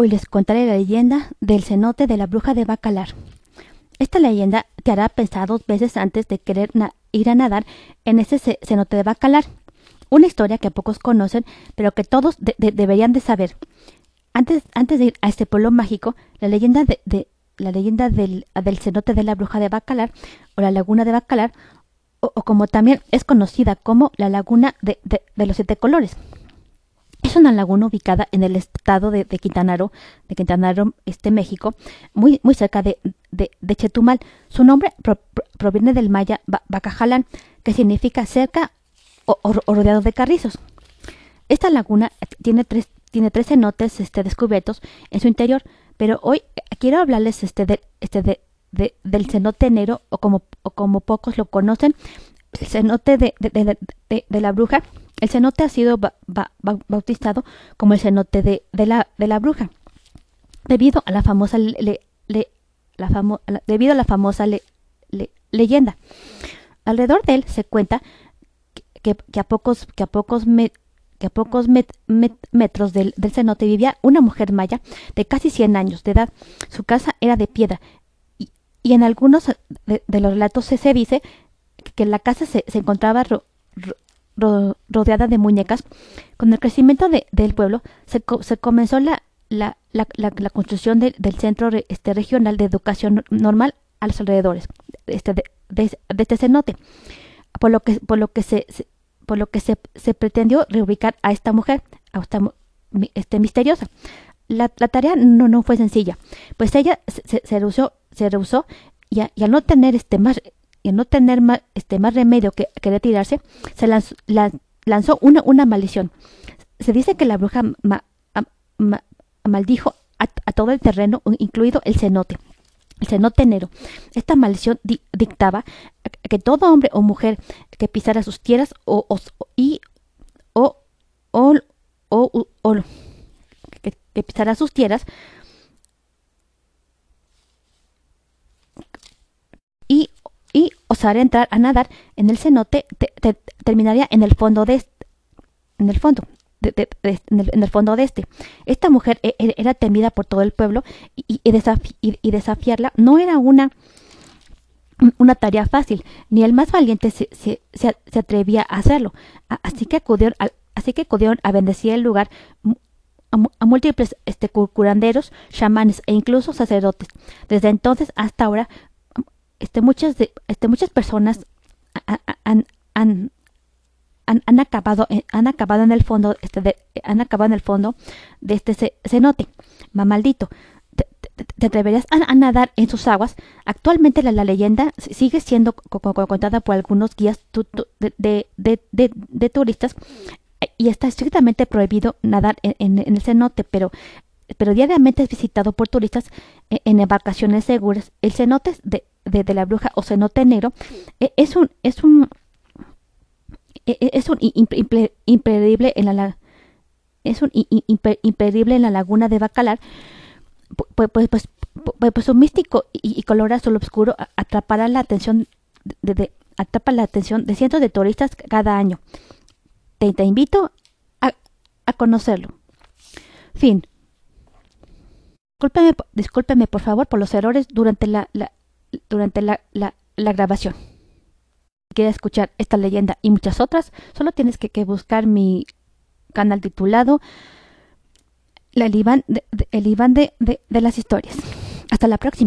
Hoy les contaré la leyenda del cenote de la bruja de Bacalar. Esta leyenda te hará pensar dos veces antes de querer ir a nadar en ese cenote de Bacalar. Una historia que pocos conocen, pero que todos deberían de saber. Antes, de ir a este pueblo mágico, la leyenda, de, la leyenda del, cenote de la bruja de Bacalar o la laguna de Bacalar, o, como también es conocida como la laguna de los siete colores. Es una laguna ubicada en el estado de, Quintana Roo, de Quintana Roo, este México, muy, muy cerca de, de, Chetumal. Su nombre proviene del maya Bacajalán, que significa cerca o, rodeado de carrizos. Esta laguna tiene tres, tiene tres cenotes este, descubiertos en su interior, pero hoy quiero hablarles este, de, este de, del cenote negro, o como, o como pocos lo conocen, el cenote de, de la bruja, el cenote ha sido bautizado como el cenote de, la, de la bruja, debido a la famosa, le, la debido a la famosa leyenda. Alrededor de él se cuenta que, a pocos, que a pocos, que a pocos metros del, cenote vivía una mujer maya de casi 100 años de edad. Su casa era de piedra y, en algunos de, los relatos se, dice que la casa se, encontraba rodeada de muñecas. Con el crecimiento del pueblo se, comenzó la, la, la, construcción del centro este, regional de educación normal a los alrededores este, de, este cenote, por lo que, por lo que, se, por lo que se, se, pretendió reubicar a esta mujer, a esta este, misteriosa. La, tarea no, no fue sencilla, pues ella se, se, rehusó, se rehusó y, y, al no tener este más y no tener más, este, más remedio que, que retirarse, se lanzó, lanzó una, una, maldición. Se dice que la bruja maldijo a, todo el terreno, incluido el cenote, el cenote enero. Esta maldición dictaba que todo hombre o mujer que pisara sus tierras o, y o, o, o, que pisara sus tierras y osar entrar a nadar en el cenote terminaría en el fondo de este, en el fondo en, el, fondo de este. Esta mujer e, e, era temida por todo el pueblo y, desafiarla no era una, una tarea fácil, ni el más valiente se, se, se, atrevía a hacerlo. Así que acudieron a, así que acudieron a bendecir el lugar a, múltiples este, curanderos, chamanes e incluso sacerdotes. Desde entonces hasta ahora este, muchas, de, este, muchas personas han, han, han, acabado, han acabado en el fondo, este, de, han acabado en el fondo de este cenote. Mamaldito, te, te, atreverías a, nadar en sus aguas. Actualmente la, leyenda sigue siendo contada por algunos guías de, de, turistas y está estrictamente prohibido nadar en, el cenote, pero pero diariamente es visitado por turistas e, en, embarcaciones seguras. El cenote de, de, la bruja o cenote negro e, es un es un e, es un imperdible en la es un imperdible en la laguna de Bacalar pues, pues, pues, pues un místico y, color azul oscuro atrapará la atención de, atrapa la atención de cientos de turistas cada año. Te, te invito a, a conocerlo. Fin. Discúlpeme, discúlpeme, por favor, por los errores durante la, durante la, la, grabación. Si quieres escuchar esta leyenda y muchas otras, solo tienes que, buscar mi canal titulado El Iván de, el Iván de, de las historias. Hasta la próxima.